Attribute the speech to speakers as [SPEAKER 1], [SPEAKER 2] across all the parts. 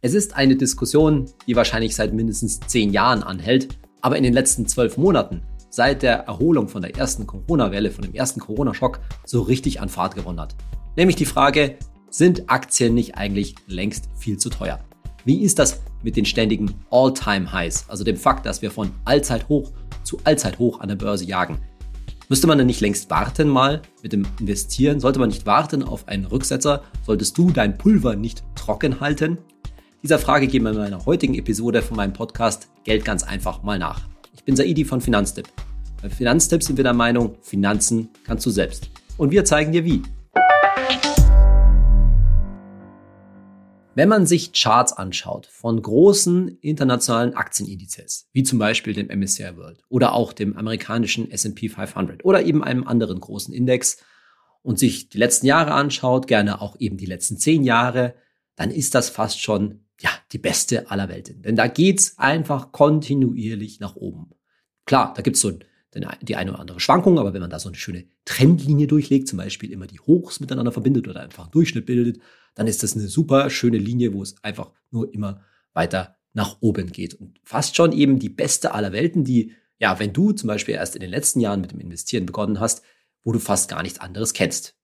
[SPEAKER 1] Es ist eine Diskussion, die wahrscheinlich seit mindestens zehn Jahren anhält, aber in den letzten zwölf Monaten, seit der Erholung von der ersten Corona-Welle, von dem ersten Corona-Schock, so richtig an Fahrt gewonnen hat. Nämlich die Frage, sind Aktien nicht eigentlich längst viel zu teuer? Wie ist das mit den ständigen All-Time-Highs, also dem Fakt, dass wir von Allzeithoch zu Allzeithoch an der Börse jagen? Müsste man denn nicht längst warten mal mit dem Investieren? Sollte man nicht warten auf einen Rücksetzer? Solltest du dein Pulver nicht trocken halten? Dieser Frage gehen wir in meiner heutigen Episode von meinem Podcast Geld ganz einfach mal nach. Ich bin Saidi von Finanztipp. Bei Finanztipp sind wir der Meinung, Finanzen kannst du selbst. Und wir zeigen dir wie. Wenn man sich Charts anschaut von großen internationalen Aktienindizes, wie zum Beispiel dem MSCI World oder auch dem amerikanischen S&P 500 oder eben einem anderen großen Index und sich die letzten Jahre anschaut, gerne auch eben die letzten zehn Jahre, dann ist das fast schon ja die beste aller Welten. Denn da geht's einfach kontinuierlich nach oben. Klar, da gibt's so die eine oder andere Schwankung, aber wenn man da so eine schöne Trendlinie durchlegt, zum Beispiel immer die Hochs miteinander verbindet oder einfach einen Durchschnitt bildet, dann ist das eine super schöne Linie, wo es einfach nur immer weiter nach oben geht. Und fast schon eben die beste aller Welten, die, ja, wenn du zum Beispiel erst in den letzten Jahren mit dem Investieren begonnen hast, wo du fast gar nichts anderes kennst.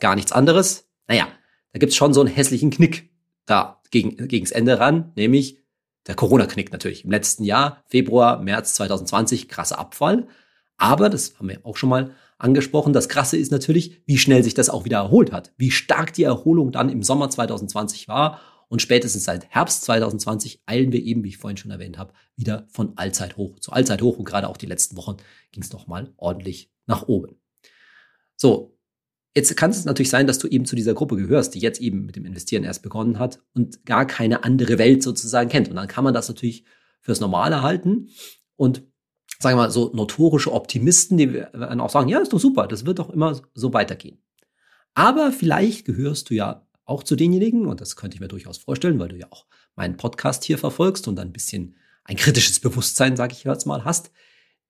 [SPEAKER 1] Gar nichts anderes? Naja, da gibt's schon so einen hässlichen Knick da gegen, gegens Ende ran, nämlich der Corona-Knick natürlich. Im letzten Jahr, Februar, März 2020, krasser Abfall. Aber, das haben wir auch schon mal angesprochen, das Krasse ist natürlich, wie schnell sich das auch wieder erholt hat. Wie stark die Erholung dann im Sommer 2020 war. Und spätestens seit Herbst 2020 eilen wir eben, wie ich vorhin schon erwähnt habe, wieder von Allzeit hoch zu Allzeit hoch. Und gerade auch die letzten Wochen ging es nochmal ordentlich nach oben. So, Jetzt kann es natürlich sein, dass du eben zu dieser Gruppe gehörst, die jetzt eben mit dem Investieren erst begonnen hat und gar keine andere Welt sozusagen kennt. Und dann kann man das natürlich fürs Normale halten und sagen wir mal so notorische Optimisten, die werden auch sagen, ja, ist doch super, das wird doch immer so weitergehen. Aber vielleicht gehörst du ja auch zu denjenigen, und das könnte ich mir durchaus vorstellen, weil du ja auch meinen Podcast hier verfolgst und ein bisschen ein kritisches Bewusstsein, sage ich jetzt mal, hast,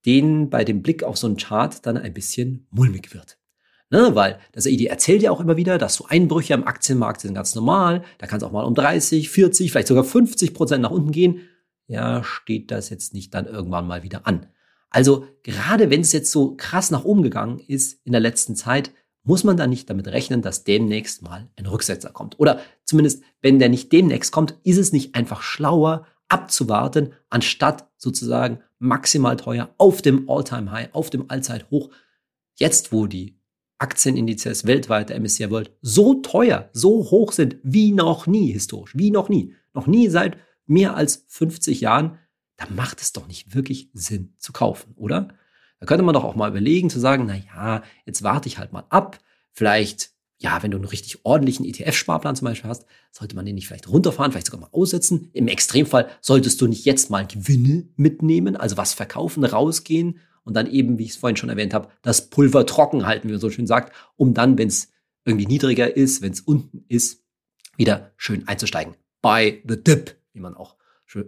[SPEAKER 1] denen bei dem Blick auf so einen Chart dann ein bisschen mulmig wird. Ne, weil das AID erzählt ja auch immer wieder, dass so Einbrüche am Aktienmarkt sind ganz normal. Da kann es auch mal um 30, 40, vielleicht sogar 50 Prozent nach unten gehen. Ja, steht das jetzt nicht dann irgendwann mal wieder an. Also gerade wenn es jetzt so krass nach oben gegangen ist in der letzten Zeit, muss man da nicht damit rechnen, dass demnächst mal ein Rücksetzer kommt. Oder zumindest, wenn der nicht demnächst kommt, ist es nicht einfach schlauer abzuwarten, anstatt sozusagen maximal teuer auf dem All-Time-High, auf dem Allzeithoch, jetzt wo die Aktienindizes weltweit, der MSCI World, so teuer, so hoch sind wie noch nie historisch, wie noch nie, noch nie seit mehr als 50 Jahren, da macht es doch nicht wirklich Sinn zu kaufen, oder? Da könnte man doch auch mal überlegen zu sagen, na ja, jetzt warte ich halt mal ab, vielleicht ja, wenn du einen richtig ordentlichen ETF-Sparplan zum Beispiel hast, sollte man den nicht vielleicht runterfahren, vielleicht sogar mal aussetzen. Im Extremfall solltest du nicht jetzt mal Gewinne mitnehmen, also was verkaufen, rausgehen und dann eben, wie ich es vorhin schon erwähnt habe, das Pulver trocken halten, wie man so schön sagt, um dann, wenn es irgendwie niedriger ist, wenn es unten ist, wieder schön einzusteigen. By the dip, wie man auch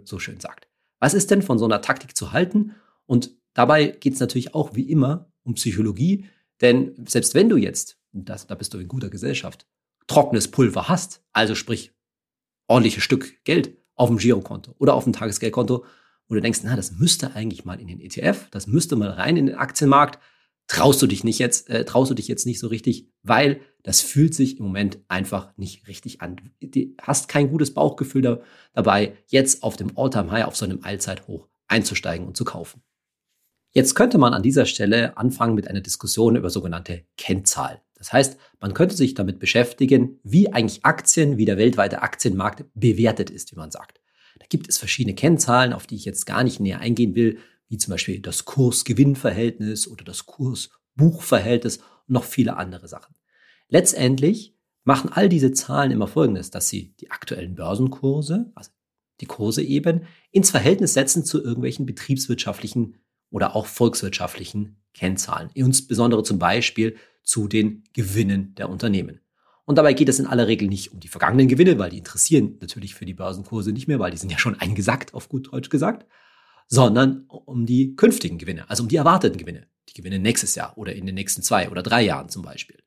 [SPEAKER 1] so schön sagt. Was ist denn von so einer Taktik zu halten? Und dabei geht es natürlich auch wie immer um Psychologie, denn selbst wenn du jetzt, das, da bist du in guter Gesellschaft, trockenes Pulver hast, also sprich ordentliches Stück Geld auf dem Girokonto oder auf dem Tagesgeldkonto, wo du denkst, na, das müsste eigentlich mal in den ETF, das müsste mal rein in den Aktienmarkt, traust du dich nicht jetzt, äh, traust du dich jetzt nicht so richtig, weil das fühlt sich im Moment einfach nicht richtig an. Du hast kein gutes Bauchgefühl da, dabei, jetzt auf dem Alltime High, auf so einem Allzeithoch einzusteigen und zu kaufen. Jetzt könnte man an dieser Stelle anfangen mit einer Diskussion über sogenannte Kennzahlen. Das heißt, man könnte sich damit beschäftigen, wie eigentlich Aktien, wie der weltweite Aktienmarkt bewertet ist, wie man sagt. Da gibt es verschiedene Kennzahlen, auf die ich jetzt gar nicht näher eingehen will, wie zum Beispiel das Kurs-Gewinn-Verhältnis oder das Kurs-Buch-Verhältnis und noch viele andere Sachen. Letztendlich machen all diese Zahlen immer Folgendes, dass sie die aktuellen Börsenkurse, also die Kurse eben, ins Verhältnis setzen zu irgendwelchen betriebswirtschaftlichen oder auch volkswirtschaftlichen Kennzahlen, insbesondere zum Beispiel zu den Gewinnen der Unternehmen. Und dabei geht es in aller Regel nicht um die vergangenen Gewinne, weil die interessieren natürlich für die Börsenkurse nicht mehr, weil die sind ja schon eingesackt, auf gut Deutsch gesagt, sondern um die künftigen Gewinne, also um die erwarteten Gewinne. Die Gewinne nächstes Jahr oder in den nächsten zwei oder drei Jahren zum Beispiel.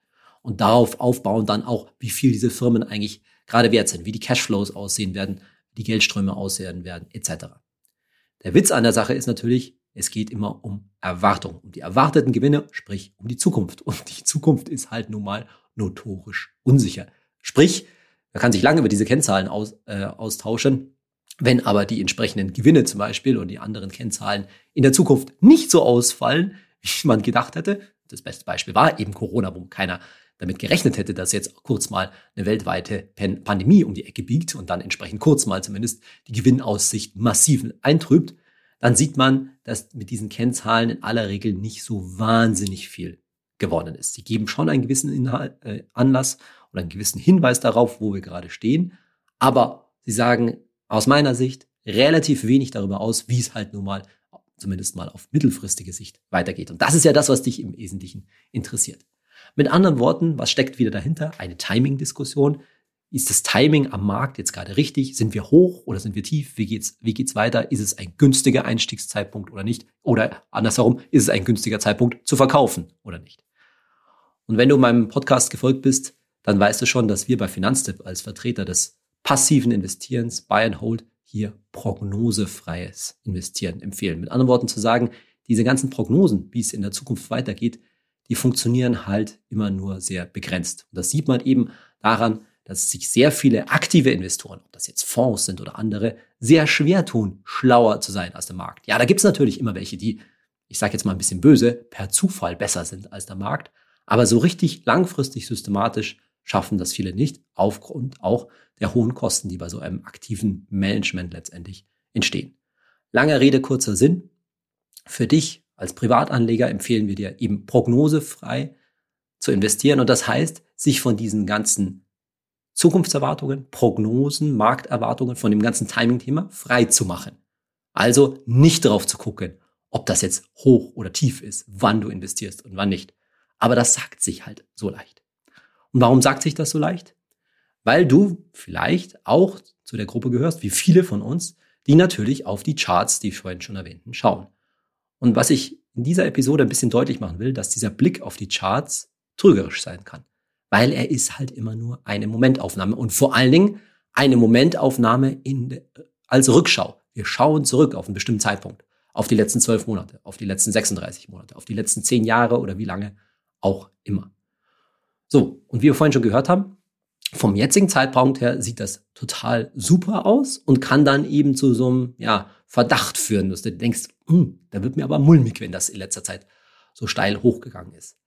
[SPEAKER 1] Und darauf aufbauen dann auch, wie viel diese Firmen eigentlich gerade wert sind, wie die Cashflows aussehen werden, die Geldströme aussehen werden, etc. Der Witz an der Sache ist natürlich, es geht immer um Erwartung, um die erwarteten Gewinne, sprich um die Zukunft. Und die Zukunft ist halt nun mal notorisch unsicher. Sprich, man kann sich lange über diese Kennzahlen aus, äh, austauschen. Wenn aber die entsprechenden Gewinne zum Beispiel und die anderen Kennzahlen in der Zukunft nicht so ausfallen, wie man gedacht hätte, das beste Beispiel war eben Corona, wo keiner damit gerechnet hätte, dass jetzt kurz mal eine weltweite Pandemie um die Ecke biegt und dann entsprechend kurz mal zumindest die Gewinnaussicht massiv eintrübt, dann sieht man, dass mit diesen Kennzahlen in aller Regel nicht so wahnsinnig viel gewonnen ist. Sie geben schon einen gewissen Inhalt, äh, Anlass oder einen gewissen Hinweis darauf, wo wir gerade stehen, aber sie sagen aus meiner Sicht relativ wenig darüber aus, wie es halt nun mal zumindest mal auf mittelfristige Sicht weitergeht. Und das ist ja das, was dich im Wesentlichen interessiert. Mit anderen Worten, was steckt wieder dahinter? Eine Timing-Diskussion. Ist das Timing am Markt jetzt gerade richtig? Sind wir hoch oder sind wir tief? Wie geht's, wie geht's weiter? Ist es ein günstiger Einstiegszeitpunkt oder nicht? Oder andersherum, ist es ein günstiger Zeitpunkt zu verkaufen oder nicht? Und wenn du meinem Podcast gefolgt bist, dann weißt du schon, dass wir bei Finanztipp als Vertreter des passiven Investierens Buy and Hold hier prognosefreies Investieren empfehlen. Mit anderen Worten zu sagen, diese ganzen Prognosen, wie es in der Zukunft weitergeht, die funktionieren halt immer nur sehr begrenzt. Und das sieht man eben daran, dass sich sehr viele aktive Investoren, ob das jetzt Fonds sind oder andere, sehr schwer tun, schlauer zu sein als der Markt. Ja, da gibt es natürlich immer welche, die, ich sage jetzt mal ein bisschen böse, per Zufall besser sind als der Markt. Aber so richtig langfristig systematisch schaffen das viele nicht, aufgrund auch der hohen Kosten, die bei so einem aktiven Management letztendlich entstehen. Lange Rede, kurzer Sinn. Für dich als Privatanleger empfehlen wir dir eben prognosefrei zu investieren. Und das heißt, sich von diesen ganzen Zukunftserwartungen, Prognosen, Markterwartungen, von dem ganzen Timing-Thema frei zu machen. Also nicht darauf zu gucken, ob das jetzt hoch oder tief ist, wann du investierst und wann nicht. Aber das sagt sich halt so leicht. Und warum sagt sich das so leicht? Weil du vielleicht auch zu der Gruppe gehörst, wie viele von uns, die natürlich auf die Charts, die ich vorhin schon erwähnten, schauen. Und was ich in dieser Episode ein bisschen deutlich machen will, dass dieser Blick auf die Charts trügerisch sein kann weil er ist halt immer nur eine Momentaufnahme und vor allen Dingen eine Momentaufnahme in, als Rückschau. Wir schauen zurück auf einen bestimmten Zeitpunkt, auf die letzten zwölf Monate, auf die letzten 36 Monate, auf die letzten zehn Jahre oder wie lange auch immer. So, und wie wir vorhin schon gehört haben, vom jetzigen Zeitpunkt her sieht das total super aus und kann dann eben zu so einem ja, Verdacht führen, dass du denkst, hm, da wird mir aber mulmig, wenn das in letzter Zeit so steil hochgegangen ist.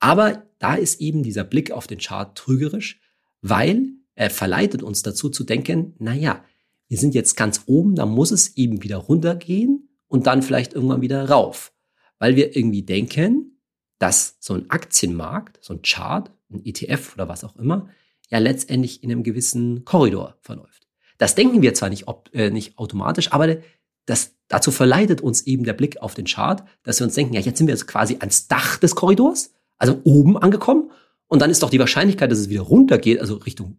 [SPEAKER 1] Aber da ist eben dieser Blick auf den Chart trügerisch, weil er verleitet uns dazu zu denken, naja, wir sind jetzt ganz oben, da muss es eben wieder runtergehen und dann vielleicht irgendwann wieder rauf. Weil wir irgendwie denken, dass so ein Aktienmarkt, so ein Chart, ein ETF oder was auch immer, ja letztendlich in einem gewissen Korridor verläuft. Das denken wir zwar nicht, ob, äh, nicht automatisch, aber das, dazu verleitet uns eben der Blick auf den Chart, dass wir uns denken, ja, jetzt sind wir jetzt quasi ans Dach des Korridors also oben angekommen. Und dann ist doch die Wahrscheinlichkeit, dass es wieder runtergeht, also Richtung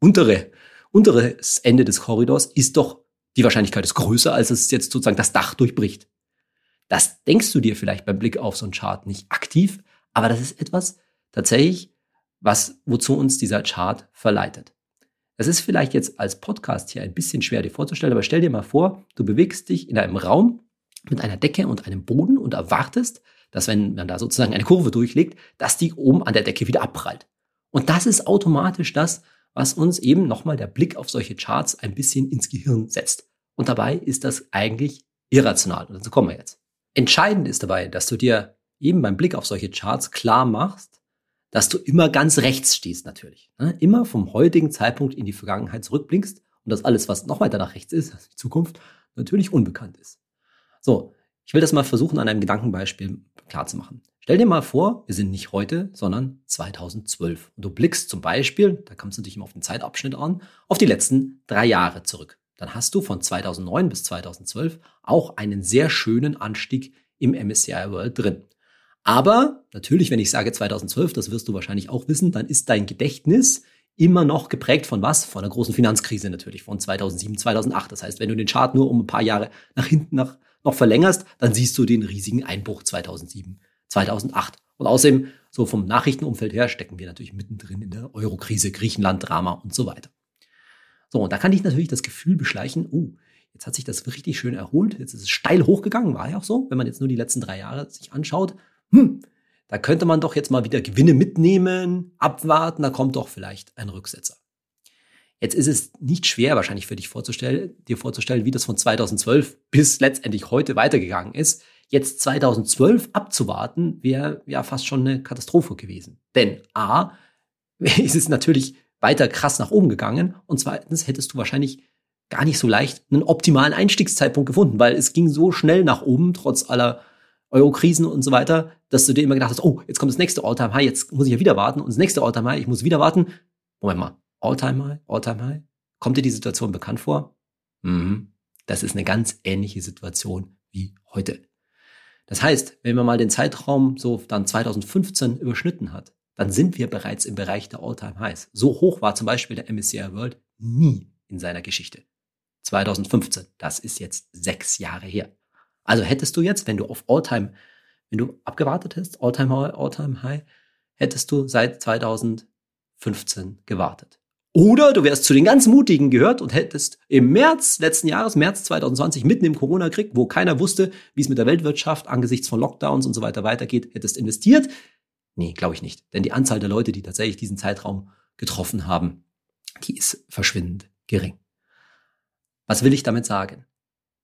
[SPEAKER 1] untere, unteres Ende des Korridors, ist doch die Wahrscheinlichkeit ist größer, als es jetzt sozusagen das Dach durchbricht. Das denkst du dir vielleicht beim Blick auf so einen Chart nicht aktiv, aber das ist etwas tatsächlich, was, wozu uns dieser Chart verleitet. Das ist vielleicht jetzt als Podcast hier ein bisschen schwer dir vorzustellen, aber stell dir mal vor, du bewegst dich in einem Raum mit einer Decke und einem Boden und erwartest, dass wenn man da sozusagen eine Kurve durchlegt, dass die oben an der Decke wieder abprallt. Und das ist automatisch das, was uns eben nochmal der Blick auf solche Charts ein bisschen ins Gehirn setzt. Und dabei ist das eigentlich irrational. Und dazu kommen wir jetzt. Entscheidend ist dabei, dass du dir eben beim Blick auf solche Charts klar machst, dass du immer ganz rechts stehst natürlich. Ne? Immer vom heutigen Zeitpunkt in die Vergangenheit zurückblickst und dass alles, was noch weiter nach rechts ist, also die Zukunft, natürlich unbekannt ist. So, ich will das mal versuchen an einem Gedankenbeispiel klar zu machen. Stell dir mal vor, wir sind nicht heute, sondern 2012. Und du blickst zum Beispiel, da kommst du dich immer auf den Zeitabschnitt an, auf die letzten drei Jahre zurück. Dann hast du von 2009 bis 2012 auch einen sehr schönen Anstieg im MSCI World drin. Aber natürlich, wenn ich sage 2012, das wirst du wahrscheinlich auch wissen, dann ist dein Gedächtnis immer noch geprägt von was? Von der großen Finanzkrise natürlich, von 2007, 2008. Das heißt, wenn du den Chart nur um ein paar Jahre nach hinten nach noch verlängerst, dann siehst du den riesigen Einbruch 2007, 2008. Und außerdem, so vom Nachrichtenumfeld her, stecken wir natürlich mittendrin in der Eurokrise, Griechenland-Drama und so weiter. So, und da kann ich natürlich das Gefühl beschleichen, uh, jetzt hat sich das richtig schön erholt, jetzt ist es steil hochgegangen, war ja auch so, wenn man jetzt nur die letzten drei Jahre sich anschaut. Hm, da könnte man doch jetzt mal wieder Gewinne mitnehmen, abwarten, da kommt doch vielleicht ein Rücksetzer. Jetzt ist es nicht schwer wahrscheinlich für dich vorzustellen, dir vorzustellen, wie das von 2012 bis letztendlich heute weitergegangen ist. Jetzt 2012 abzuwarten, wäre ja fast schon eine Katastrophe gewesen. Denn A, ist es natürlich weiter krass nach oben gegangen und zweitens hättest du wahrscheinlich gar nicht so leicht einen optimalen Einstiegszeitpunkt gefunden, weil es ging so schnell nach oben, trotz aller Euro-Krisen und so weiter, dass du dir immer gedacht hast, oh, jetzt kommt das nächste All-Time-High, jetzt muss ich ja wieder warten und das nächste All-Time-High, ich muss wieder warten. Moment mal, All-Time-High, All-Time-High? Kommt dir die Situation bekannt vor? Mhm. Das ist eine ganz ähnliche Situation wie heute. Das heißt, wenn man mal den Zeitraum so dann 2015 überschnitten hat, dann sind wir bereits im Bereich der All-Time-Highs. So hoch war zum Beispiel der MSCI World nie in seiner Geschichte. 2015, das ist jetzt sechs Jahre her. Also hättest du jetzt, wenn du auf All-Time, wenn du abgewartet hast, All-Time High, All-Time High, hättest du seit 2015 gewartet. Oder du wärst zu den ganz Mutigen gehört und hättest im März letzten Jahres, März 2020, mitten im Corona-Krieg, wo keiner wusste, wie es mit der Weltwirtschaft angesichts von Lockdowns und so weiter weitergeht, hättest investiert. Nee, glaube ich nicht. Denn die Anzahl der Leute, die tatsächlich diesen Zeitraum getroffen haben, die ist verschwindend gering. Was will ich damit sagen?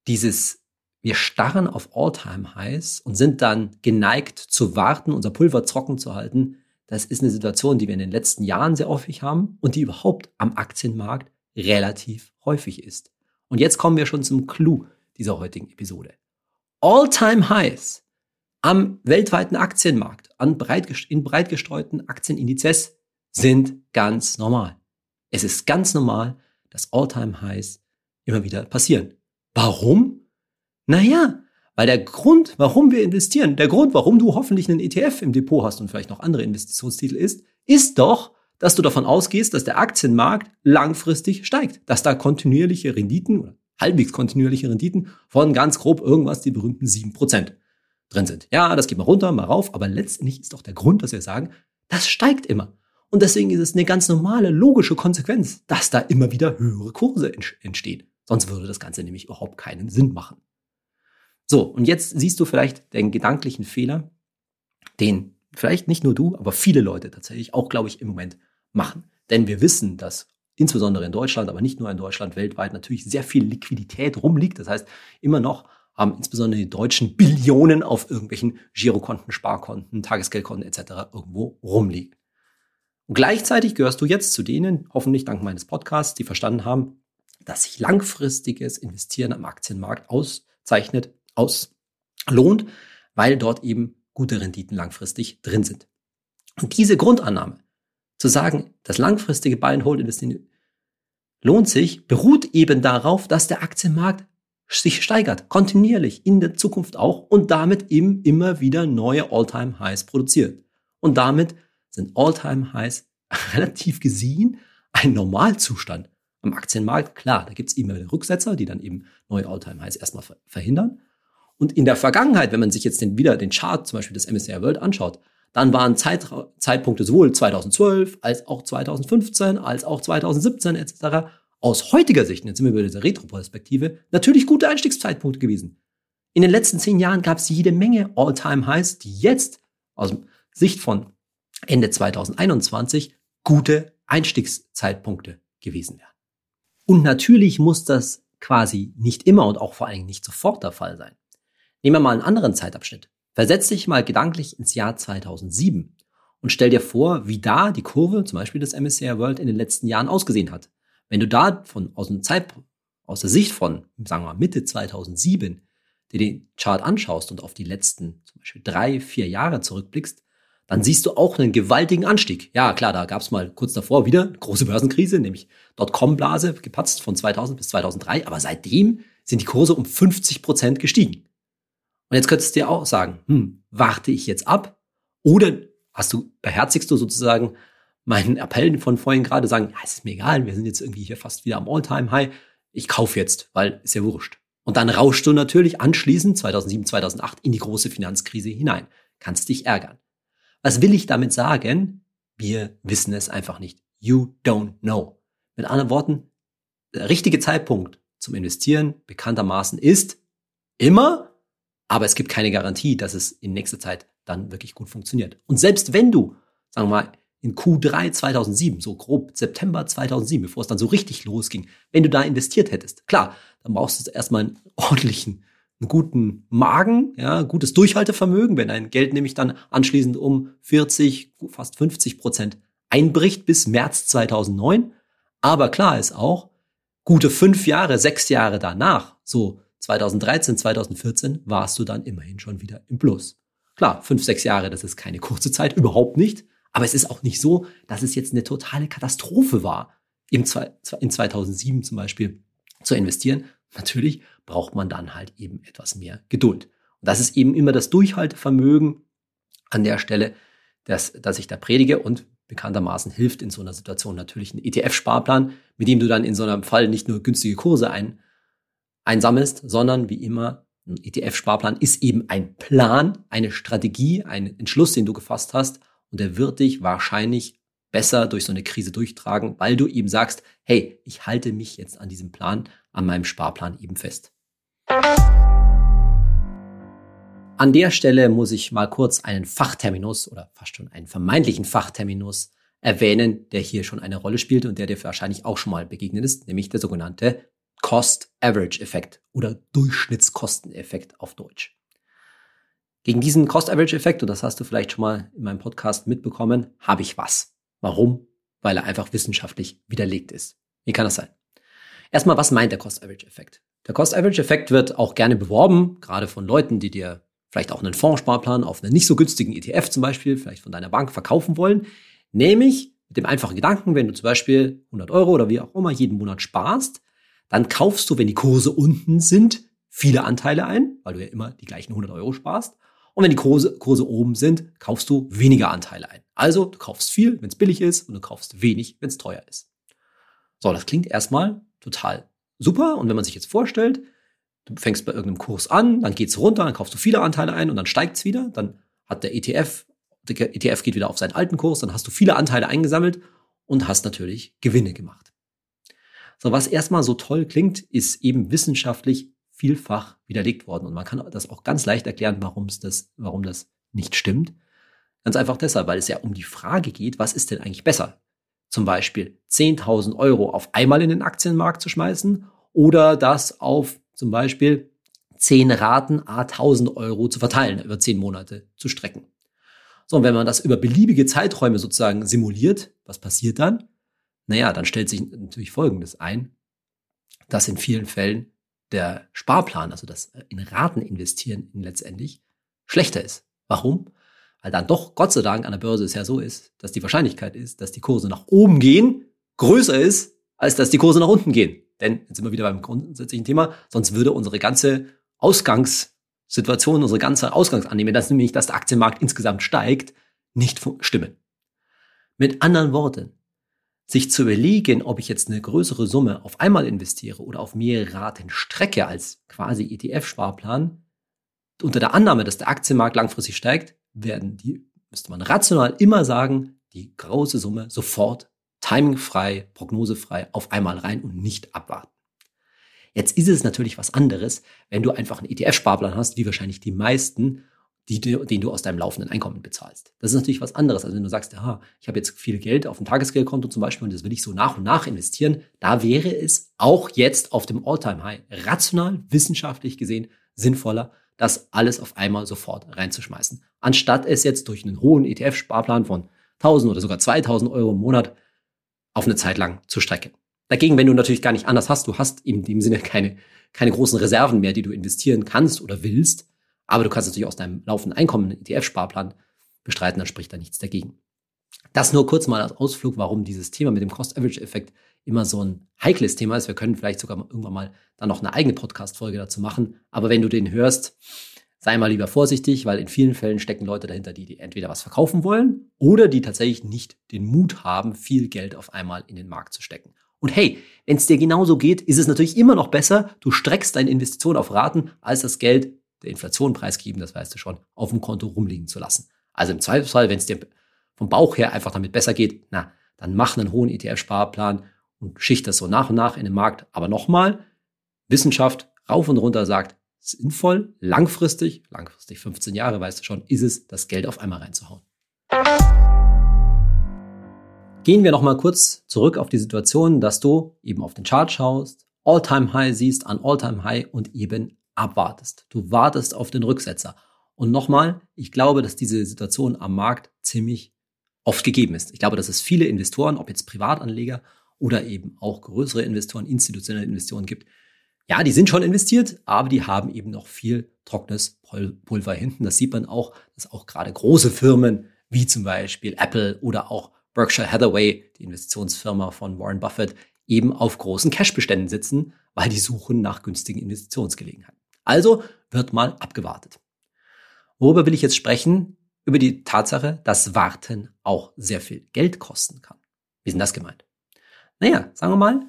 [SPEAKER 1] Dieses, wir starren auf All-Time-Highs und sind dann geneigt zu warten, unser Pulver trocken zu halten, das ist eine Situation, die wir in den letzten Jahren sehr häufig haben und die überhaupt am Aktienmarkt relativ häufig ist. Und jetzt kommen wir schon zum Clou dieser heutigen Episode. All-Time Highs am weltweiten Aktienmarkt, an breit, in breit gestreuten Aktienindizes sind ganz normal. Es ist ganz normal, dass All-Time Highs immer wieder passieren. Warum? Naja, weil der Grund, warum wir investieren, der Grund, warum du hoffentlich einen ETF im Depot hast und vielleicht noch andere Investitionstitel ist, ist doch, dass du davon ausgehst, dass der Aktienmarkt langfristig steigt, dass da kontinuierliche Renditen oder halbwegs kontinuierliche Renditen von ganz grob irgendwas die berühmten sieben Prozent drin sind. Ja, das geht mal runter, mal rauf, aber letztendlich ist doch der Grund, dass wir sagen, das steigt immer. Und deswegen ist es eine ganz normale, logische Konsequenz, dass da immer wieder höhere Kurse entstehen. Sonst würde das Ganze nämlich überhaupt keinen Sinn machen. So, und jetzt siehst du vielleicht den gedanklichen Fehler, den vielleicht nicht nur du, aber viele Leute tatsächlich auch, glaube ich, im Moment machen. Denn wir wissen, dass insbesondere in Deutschland, aber nicht nur in Deutschland, weltweit natürlich sehr viel Liquidität rumliegt. Das heißt, immer noch haben insbesondere die Deutschen Billionen auf irgendwelchen Girokonten, Sparkonten, Tagesgeldkonten etc. irgendwo rumliegen. Und gleichzeitig gehörst du jetzt zu denen, hoffentlich dank meines Podcasts, die verstanden haben, dass sich langfristiges Investieren am Aktienmarkt auszeichnet auslohnt, weil dort eben gute Renditen langfristig drin sind. Und diese Grundannahme, zu sagen, das langfristige Buy and Hold investieren lohnt sich, beruht eben darauf, dass der Aktienmarkt sich steigert, kontinuierlich, in der Zukunft auch und damit eben immer wieder neue All-Time Highs produziert. Und damit sind All-Time Highs relativ gesehen ein Normalzustand am Aktienmarkt. Klar, da gibt es immer wieder Rücksetzer, die dann eben neue All-Time Highs erstmal verhindern. Und in der Vergangenheit, wenn man sich jetzt den, wieder den Chart zum Beispiel des MSCI World anschaut, dann waren Zeit, Zeitpunkte sowohl 2012 als auch 2015 als auch 2017 etc. aus heutiger Sicht, jetzt sind wir bei dieser Retro-Perspektive, natürlich gute Einstiegszeitpunkte gewesen. In den letzten zehn Jahren gab es jede Menge All-Time-Highs, die jetzt aus Sicht von Ende 2021 gute Einstiegszeitpunkte gewesen wären. Und natürlich muss das quasi nicht immer und auch vor allen Dingen nicht sofort der Fall sein. Nehmen wir mal einen anderen Zeitabschnitt. Versetz dich mal gedanklich ins Jahr 2007 und stell dir vor, wie da die Kurve zum Beispiel des MSCI World in den letzten Jahren ausgesehen hat. Wenn du da von, aus, dem Zeit, aus der Sicht von, sagen wir mal, Mitte 2007 dir den Chart anschaust und auf die letzten zum Beispiel drei, vier Jahre zurückblickst, dann siehst du auch einen gewaltigen Anstieg. Ja, klar, da gab es mal kurz davor wieder eine große Börsenkrise, nämlich Dotcom-Blase gepatzt von 2000 bis 2003, aber seitdem sind die Kurse um 50 Prozent gestiegen. Und jetzt könntest du dir auch sagen, hm, warte ich jetzt ab? Oder hast du, beherzigst du sozusagen meinen Appell von vorhin gerade sagen, ja, es ist mir egal, wir sind jetzt irgendwie hier fast wieder am All-Time-High. Ich kaufe jetzt, weil ist ja wurscht. Und dann rauschst du natürlich anschließend 2007, 2008 in die große Finanzkrise hinein. Kannst dich ärgern. Was will ich damit sagen? Wir wissen es einfach nicht. You don't know. Mit anderen Worten, der richtige Zeitpunkt zum Investieren bekanntermaßen ist immer, aber es gibt keine Garantie, dass es in nächster Zeit dann wirklich gut funktioniert. Und selbst wenn du, sagen wir mal, in Q3 2007, so grob September 2007, bevor es dann so richtig losging, wenn du da investiert hättest, klar, dann brauchst du erstmal einen ordentlichen, einen guten Magen, ja, gutes Durchhaltevermögen, wenn dein Geld nämlich dann anschließend um 40, fast 50 Prozent einbricht bis März 2009. Aber klar ist auch, gute fünf Jahre, sechs Jahre danach, so 2013, 2014, warst du dann immerhin schon wieder im Plus. Klar, fünf, sechs Jahre, das ist keine kurze Zeit, überhaupt nicht. Aber es ist auch nicht so, dass es jetzt eine totale Katastrophe war, im in 2007 zum Beispiel zu investieren. Natürlich braucht man dann halt eben etwas mehr Geduld. Und das ist eben immer das Durchhaltevermögen an der Stelle, dass, dass ich da predige und bekanntermaßen hilft in so einer Situation natürlich ein ETF-Sparplan, mit dem du dann in so einem Fall nicht nur günstige Kurse ein, einsammelst, sondern wie immer ein ETF-Sparplan ist eben ein Plan, eine Strategie, ein Entschluss, den du gefasst hast und der wird dich wahrscheinlich besser durch so eine Krise durchtragen, weil du eben sagst, hey, ich halte mich jetzt an diesem Plan, an meinem Sparplan eben fest. An der Stelle muss ich mal kurz einen Fachterminus oder fast schon einen vermeintlichen Fachterminus erwähnen, der hier schon eine Rolle spielt und der dir wahrscheinlich auch schon mal begegnet ist, nämlich der sogenannte Cost-Average-Effekt oder Durchschnittskosteneffekt auf Deutsch. Gegen diesen Cost-Average-Effekt, und das hast du vielleicht schon mal in meinem Podcast mitbekommen, habe ich was. Warum? Weil er einfach wissenschaftlich widerlegt ist. Wie kann das sein? Erstmal, was meint der Cost-Average-Effekt? Der Cost-Average-Effekt wird auch gerne beworben, gerade von Leuten, die dir vielleicht auch einen Fondssparplan auf einen nicht so günstigen ETF zum Beispiel, vielleicht von deiner Bank verkaufen wollen. Nämlich mit dem einfachen Gedanken, wenn du zum Beispiel 100 Euro oder wie auch immer jeden Monat sparst, dann kaufst du, wenn die Kurse unten sind, viele Anteile ein, weil du ja immer die gleichen 100 Euro sparst. Und wenn die Kurse, Kurse oben sind, kaufst du weniger Anteile ein. Also du kaufst viel, wenn es billig ist, und du kaufst wenig, wenn es teuer ist. So, das klingt erstmal total super. Und wenn man sich jetzt vorstellt, du fängst bei irgendeinem Kurs an, dann geht's runter, dann kaufst du viele Anteile ein und dann steigt's wieder, dann hat der ETF, der ETF geht wieder auf seinen alten Kurs, dann hast du viele Anteile eingesammelt und hast natürlich Gewinne gemacht. So, was erstmal so toll klingt, ist eben wissenschaftlich vielfach widerlegt worden. Und man kann das auch ganz leicht erklären, warum es das, warum das nicht stimmt. Ganz einfach deshalb, weil es ja um die Frage geht, was ist denn eigentlich besser? Zum Beispiel 10.000 Euro auf einmal in den Aktienmarkt zu schmeißen oder das auf zum Beispiel 10 Raten a 1.000 Euro zu verteilen, über 10 Monate zu strecken. So, und wenn man das über beliebige Zeiträume sozusagen simuliert, was passiert dann? Naja, dann stellt sich natürlich Folgendes ein, dass in vielen Fällen der Sparplan, also das in Raten investieren letztendlich, schlechter ist. Warum? Weil dann doch, Gott sei Dank, an der Börse es ja so ist, dass die Wahrscheinlichkeit ist, dass die Kurse nach oben gehen, größer ist, als dass die Kurse nach unten gehen. Denn, jetzt sind wir wieder beim grundsätzlichen Thema, sonst würde unsere ganze Ausgangssituation, unsere ganze Ausgangsannahme, dass nämlich, dass der Aktienmarkt insgesamt steigt, nicht stimmen. Mit anderen Worten, sich zu überlegen, ob ich jetzt eine größere Summe auf einmal investiere oder auf mehrere Raten strecke als quasi ETF-Sparplan, unter der Annahme, dass der Aktienmarkt langfristig steigt, werden die, müsste man rational immer sagen, die große Summe sofort timingfrei, prognosefrei auf einmal rein und nicht abwarten. Jetzt ist es natürlich was anderes, wenn du einfach einen ETF-Sparplan hast, wie wahrscheinlich die meisten, die, den du aus deinem laufenden Einkommen bezahlst. Das ist natürlich was anderes, als wenn du sagst, aha, ich habe jetzt viel Geld auf dem Tagesgeldkonto zum Beispiel und das will ich so nach und nach investieren. Da wäre es auch jetzt auf dem All-Time-High rational, wissenschaftlich gesehen sinnvoller, das alles auf einmal sofort reinzuschmeißen. Anstatt es jetzt durch einen hohen ETF-Sparplan von 1000 oder sogar 2000 Euro im Monat auf eine Zeit lang zu strecken. Dagegen, wenn du natürlich gar nicht anders hast, du hast in dem Sinne keine, keine großen Reserven mehr, die du investieren kannst oder willst, aber du kannst natürlich aus deinem laufenden Einkommen einen ETF-Sparplan bestreiten, dann spricht da nichts dagegen. Das nur kurz mal als Ausflug, warum dieses Thema mit dem Cost-Average-Effekt immer so ein heikles Thema ist. Wir können vielleicht sogar irgendwann mal dann noch eine eigene Podcast-Folge dazu machen. Aber wenn du den hörst, sei mal lieber vorsichtig, weil in vielen Fällen stecken Leute dahinter, die, die entweder was verkaufen wollen oder die tatsächlich nicht den Mut haben, viel Geld auf einmal in den Markt zu stecken. Und hey, wenn es dir genauso geht, ist es natürlich immer noch besser, du streckst deine Investition auf Raten, als das Geld der Inflation preisgeben, das weißt du schon, auf dem Konto rumliegen zu lassen. Also im Zweifelsfall, wenn es dir vom Bauch her einfach damit besser geht, na, dann mach einen hohen ETF-Sparplan und schicht das so nach und nach in den Markt. Aber nochmal, Wissenschaft rauf und runter sagt, sinnvoll, langfristig, langfristig 15 Jahre, weißt du schon, ist es, das Geld auf einmal reinzuhauen. Gehen wir nochmal kurz zurück auf die Situation, dass du eben auf den Chart schaust, All-Time-High siehst, an All-Time-High und eben abwartest. Du wartest auf den Rücksetzer. Und nochmal, ich glaube, dass diese Situation am Markt ziemlich oft gegeben ist. Ich glaube, dass es viele Investoren, ob jetzt Privatanleger oder eben auch größere Investoren, institutionelle Investoren gibt. Ja, die sind schon investiert, aber die haben eben noch viel trockenes Pulver hinten. Das sieht man auch, dass auch gerade große Firmen wie zum Beispiel Apple oder auch Berkshire Hathaway, die Investitionsfirma von Warren Buffett, eben auf großen Cashbeständen sitzen, weil die suchen nach günstigen Investitionsgelegenheiten. Also wird mal abgewartet. Worüber will ich jetzt sprechen? Über die Tatsache, dass Warten auch sehr viel Geld kosten kann. Wie ist denn das gemeint? Naja, sagen wir mal,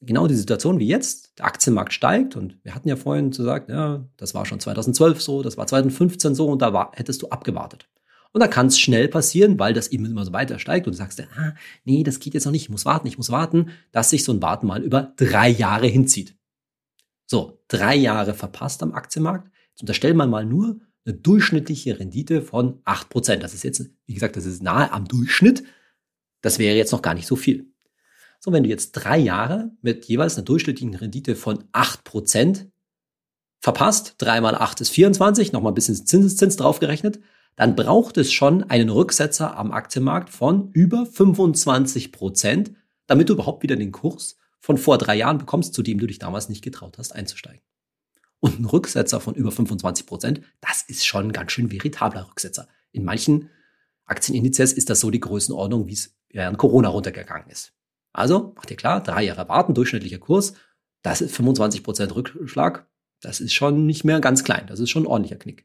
[SPEAKER 1] genau die Situation wie jetzt, der Aktienmarkt steigt und wir hatten ja vorhin gesagt, ja, das war schon 2012 so, das war 2015 so und da war, hättest du abgewartet. Und da kann es schnell passieren, weil das eben immer so weiter steigt und du sagst, ah, nee, das geht jetzt noch nicht, ich muss warten, ich muss warten, dass sich so ein Warten mal über drei Jahre hinzieht. So, drei Jahre verpasst am Aktienmarkt. Jetzt unterstellen wir mal nur eine durchschnittliche Rendite von acht Prozent. Das ist jetzt, wie gesagt, das ist nahe am Durchschnitt. Das wäre jetzt noch gar nicht so viel. So, wenn du jetzt drei Jahre mit jeweils einer durchschnittlichen Rendite von 8% verpasst, 3 mal 8 ist 24, nochmal ein bisschen Zinseszins draufgerechnet, dann braucht es schon einen Rücksetzer am Aktienmarkt von über 25%, damit du überhaupt wieder den Kurs von vor drei Jahren bekommst, zu dem du dich damals nicht getraut hast einzusteigen. Und ein Rücksetzer von über 25% das ist schon ein ganz schön veritabler Rücksetzer. In manchen Aktienindizes ist das so die Größenordnung, wie es während Corona runtergegangen ist. Also, macht ihr klar, drei Jahre warten, durchschnittlicher Kurs, das ist 25% Rückschlag. Das ist schon nicht mehr ganz klein. Das ist schon ein ordentlicher Knick.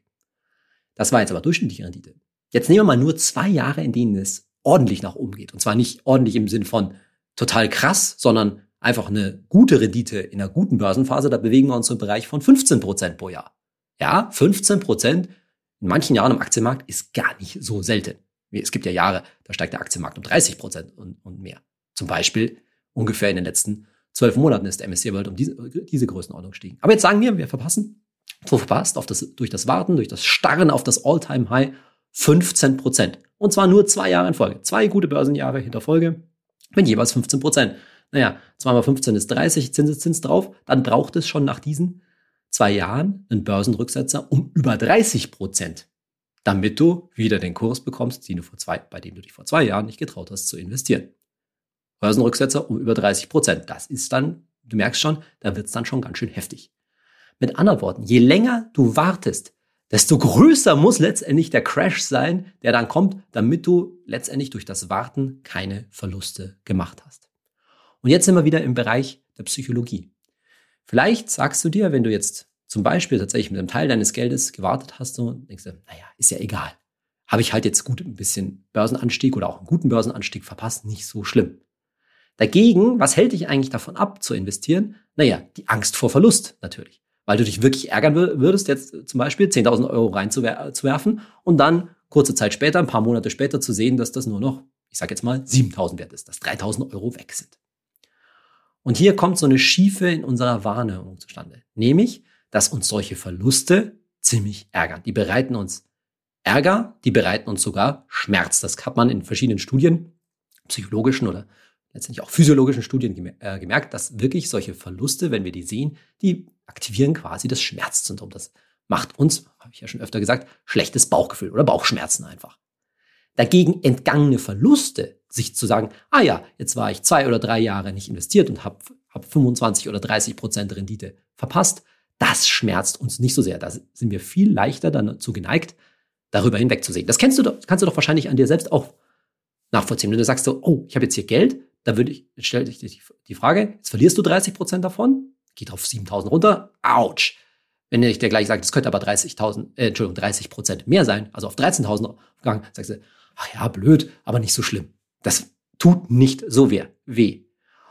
[SPEAKER 1] Das war jetzt aber durchschnittliche Rendite. Jetzt nehmen wir mal nur zwei Jahre, in denen es ordentlich nach oben geht. Und zwar nicht ordentlich im Sinn von total krass, sondern einfach eine gute Rendite in einer guten Börsenphase. Da bewegen wir uns im Bereich von 15% pro Jahr. Ja, 15% in manchen Jahren im Aktienmarkt ist gar nicht so selten. Es gibt ja Jahre, da steigt der Aktienmarkt um 30 und, und mehr. Zum Beispiel ungefähr in den letzten zwölf Monaten ist der MSCI World um diese, diese Größenordnung gestiegen. Aber jetzt sagen wir, wir verpassen, so verpasst auf das, durch das Warten, durch das Starren auf das All-Time-High 15 Prozent. Und zwar nur zwei Jahre in Folge. Zwei gute Börsenjahre hinter Folge mit jeweils 15 Prozent. Naja, 2 mal 15 ist 30, Zinseszins drauf. Dann braucht es schon nach diesen zwei Jahren einen Börsenrücksetzer um über 30 Prozent, damit du wieder den Kurs bekommst, den du vor zwei, bei dem du dich vor zwei Jahren nicht getraut hast zu investieren. Börsenrücksetzer um über 30 Prozent. Das ist dann, du merkst schon, da wird es dann schon ganz schön heftig. Mit anderen Worten, je länger du wartest, desto größer muss letztendlich der Crash sein, der dann kommt, damit du letztendlich durch das Warten keine Verluste gemacht hast. Und jetzt sind wir wieder im Bereich der Psychologie. Vielleicht sagst du dir, wenn du jetzt zum Beispiel tatsächlich mit einem Teil deines Geldes gewartet hast, so denkst du, naja, ist ja egal. Habe ich halt jetzt gut ein bisschen Börsenanstieg oder auch einen guten Börsenanstieg verpasst, nicht so schlimm. Dagegen, was hält dich eigentlich davon ab zu investieren? Naja, die Angst vor Verlust natürlich. Weil du dich wirklich ärgern würdest, jetzt zum Beispiel 10.000 Euro reinzuwerfen und dann kurze Zeit später, ein paar Monate später zu sehen, dass das nur noch, ich sage jetzt mal, 7.000 wert ist, dass 3.000 Euro weg sind. Und hier kommt so eine Schiefe in unserer Wahrnehmung zustande. Nämlich, dass uns solche Verluste ziemlich ärgern. Die bereiten uns Ärger, die bereiten uns sogar Schmerz. Das hat man in verschiedenen Studien, psychologischen oder letztendlich auch physiologischen Studien äh, gemerkt, dass wirklich solche Verluste, wenn wir die sehen, die aktivieren quasi das Schmerzzentrum. Das macht uns, habe ich ja schon öfter gesagt, schlechtes Bauchgefühl oder Bauchschmerzen einfach. Dagegen entgangene Verluste, sich zu sagen, ah ja, jetzt war ich zwei oder drei Jahre nicht investiert und habe hab 25 oder 30 Prozent Rendite verpasst, das schmerzt uns nicht so sehr. Da sind wir viel leichter dazu geneigt, darüber hinwegzusehen. Das kennst du doch, kannst du doch wahrscheinlich an dir selbst auch nachvollziehen. Wenn du sagst so, oh, ich habe jetzt hier Geld, da würde ich, jetzt stell dich die Frage, jetzt verlierst du 30 Prozent davon, geht auf 7000 runter, ouch. Wenn ich dir gleich sage, das könnte aber 30.000, äh, Entschuldigung, 30 Prozent mehr sein, also auf 13.000 gegangen, sagst du, ach ja, blöd, aber nicht so schlimm. Das tut nicht so weh.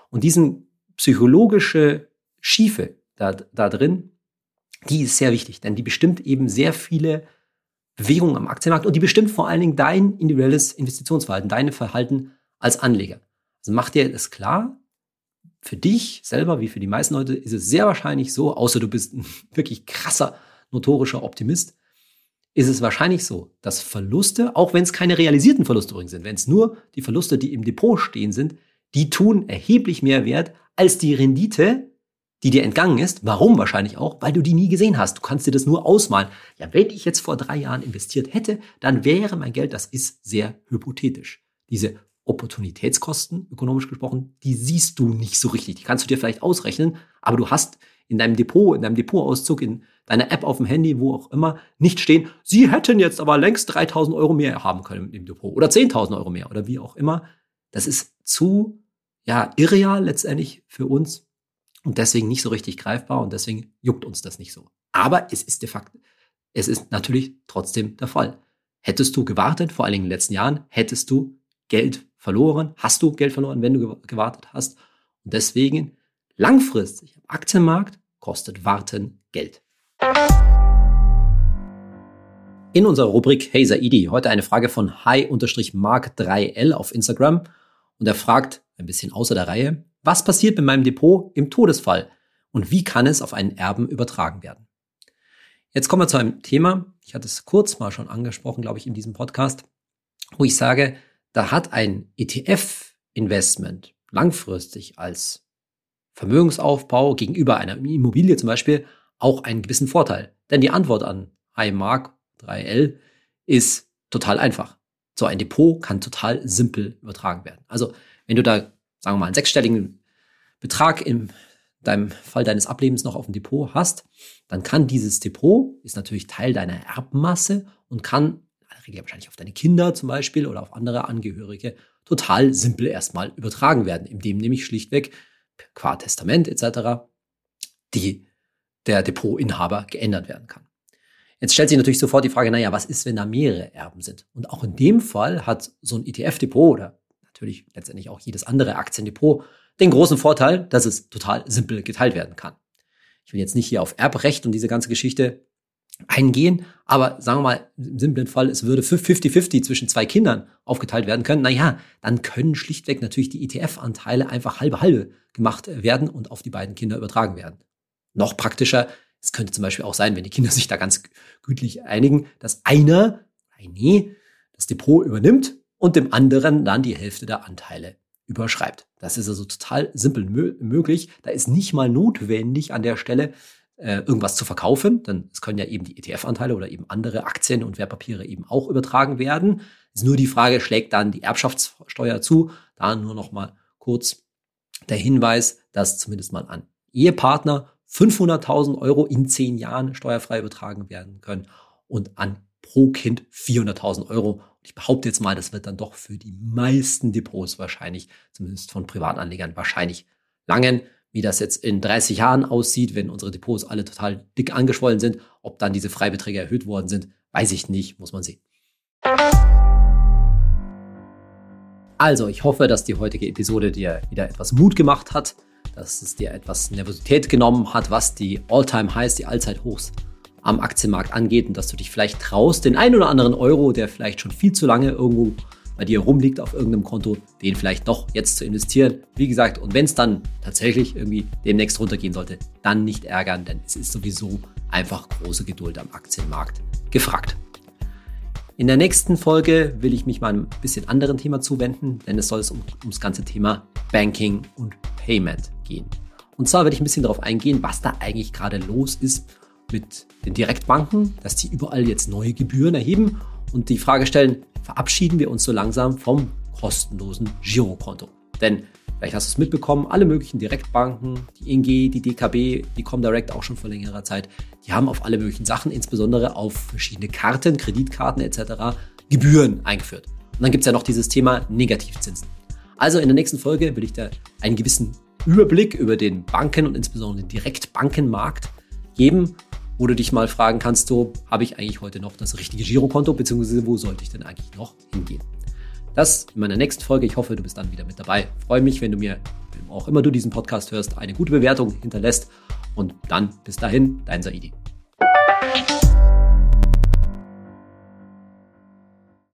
[SPEAKER 1] Und diesen psychologische Schiefe da, da drin, die ist sehr wichtig, denn die bestimmt eben sehr viele Bewegungen am Aktienmarkt und die bestimmt vor allen Dingen dein individuelles Investitionsverhalten, deine Verhalten als Anleger. Also mach dir das klar, für dich selber, wie für die meisten Leute, ist es sehr wahrscheinlich so, außer du bist ein wirklich krasser, notorischer Optimist, ist es wahrscheinlich so, dass Verluste, auch wenn es keine realisierten Verluste übrigens sind, wenn es nur die Verluste, die im Depot stehen sind, die tun erheblich mehr Wert als die Rendite, die dir entgangen ist. Warum wahrscheinlich auch? Weil du die nie gesehen hast. Du kannst dir das nur ausmalen. Ja, wenn ich jetzt vor drei Jahren investiert hätte, dann wäre mein Geld, das ist sehr hypothetisch. Diese Opportunitätskosten, ökonomisch gesprochen, die siehst du nicht so richtig. Die kannst du dir vielleicht ausrechnen, aber du hast in deinem Depot, in deinem Depotauszug, in deiner App auf dem Handy, wo auch immer, nicht stehen, sie hätten jetzt aber längst 3000 Euro mehr haben können im Depot oder 10.000 Euro mehr oder wie auch immer. Das ist zu, ja, irreal letztendlich für uns und deswegen nicht so richtig greifbar und deswegen juckt uns das nicht so. Aber es ist de facto, es ist natürlich trotzdem der Fall. Hättest du gewartet, vor allen Dingen in den letzten Jahren, hättest du Geld verloren, hast du Geld verloren, wenn du gewartet hast. Und deswegen langfristig am Aktienmarkt kostet Warten Geld. In unserer Rubrik Hey Saidi heute eine Frage von hi-mark3l auf Instagram und er fragt, ein bisschen außer der Reihe, was passiert mit meinem Depot im Todesfall und wie kann es auf einen Erben übertragen werden? Jetzt kommen wir zu einem Thema, ich hatte es kurz mal schon angesprochen, glaube ich, in diesem Podcast, wo ich sage, da hat ein ETF-Investment langfristig als Vermögensaufbau gegenüber einer Immobilie zum Beispiel auch einen gewissen Vorteil. Denn die Antwort an iMark 3L ist total einfach. So ein Depot kann total simpel übertragen werden. Also wenn du da, sagen wir mal, einen sechsstelligen Betrag in deinem Fall deines Ablebens noch auf dem Depot hast, dann kann dieses Depot, ist natürlich Teil deiner Erbmasse und kann, in der Regel wahrscheinlich auf deine Kinder zum Beispiel oder auf andere Angehörige, total simpel erstmal übertragen werden, indem nämlich schlichtweg qua Testament etc. die der Depotinhaber geändert werden kann. Jetzt stellt sich natürlich sofort die Frage, naja, was ist, wenn da mehrere Erben sind? Und auch in dem Fall hat so ein ETF-Depot oder natürlich letztendlich auch jedes andere Aktiendepot den großen Vorteil, dass es total simpel geteilt werden kann. Ich will jetzt nicht hier auf Erbrecht und diese ganze Geschichte eingehen, aber sagen wir mal im simplen Fall, es würde 50-50 zwischen zwei Kindern aufgeteilt werden können, naja, dann können schlichtweg natürlich die ETF-Anteile einfach halbe halbe gemacht werden und auf die beiden Kinder übertragen werden. Noch praktischer, es könnte zum Beispiel auch sein, wenn die Kinder sich da ganz gütlich einigen, dass einer, eine, das Depot übernimmt und dem anderen dann die Hälfte der Anteile überschreibt. Das ist also total simpel möglich. Da ist nicht mal notwendig an der Stelle äh, irgendwas zu verkaufen, denn es können ja eben die ETF-Anteile oder eben andere Aktien und Wertpapiere eben auch übertragen werden. Ist nur die Frage, schlägt dann die Erbschaftssteuer zu? Da nur noch mal kurz der Hinweis, dass zumindest mal an Ehepartner 500.000 Euro in zehn Jahren steuerfrei übertragen werden können und an pro Kind 400.000 Euro. Ich behaupte jetzt mal, das wird dann doch für die meisten Depots wahrscheinlich, zumindest von Privatanlegern, wahrscheinlich langen. Wie das jetzt in 30 Jahren aussieht, wenn unsere Depots alle total dick angeschwollen sind, ob dann diese Freibeträge erhöht worden sind, weiß ich nicht, muss man sehen. Also, ich hoffe, dass die heutige Episode dir wieder etwas Mut gemacht hat dass es dir etwas Nervosität genommen hat, was die All-Time-Highs, die Allzeithochs am Aktienmarkt angeht und dass du dich vielleicht traust, den ein oder anderen Euro, der vielleicht schon viel zu lange irgendwo bei dir rumliegt auf irgendeinem Konto, den vielleicht doch jetzt zu investieren. Wie gesagt, und wenn es dann tatsächlich irgendwie demnächst runtergehen sollte, dann nicht ärgern, denn es ist sowieso einfach große Geduld am Aktienmarkt gefragt. In der nächsten Folge will ich mich mal ein bisschen anderen Thema zuwenden, denn es soll es um, ums ganze Thema Banking und Payment gehen. Und zwar werde ich ein bisschen darauf eingehen, was da eigentlich gerade los ist mit den Direktbanken, dass die überall jetzt neue Gebühren erheben und die Frage stellen, verabschieden wir uns so langsam vom kostenlosen Girokonto? Denn Vielleicht hast du es mitbekommen, alle möglichen Direktbanken, die ING, die DKB, die Comdirect auch schon vor längerer Zeit, die haben auf alle möglichen Sachen, insbesondere auf verschiedene Karten, Kreditkarten etc., Gebühren eingeführt. Und dann gibt es ja noch dieses Thema Negativzinsen. Also in der nächsten Folge will ich da einen gewissen Überblick über den Banken und insbesondere den Direktbankenmarkt geben, wo du dich mal fragen kannst, so, habe ich eigentlich heute noch das richtige Girokonto, beziehungsweise wo sollte ich denn eigentlich noch hingehen? Das in meiner nächsten Folge. Ich hoffe, du bist dann wieder mit dabei. freue mich, wenn du mir, auch immer du diesen Podcast hörst, eine gute Bewertung hinterlässt. Und dann bis dahin, dein Saidi.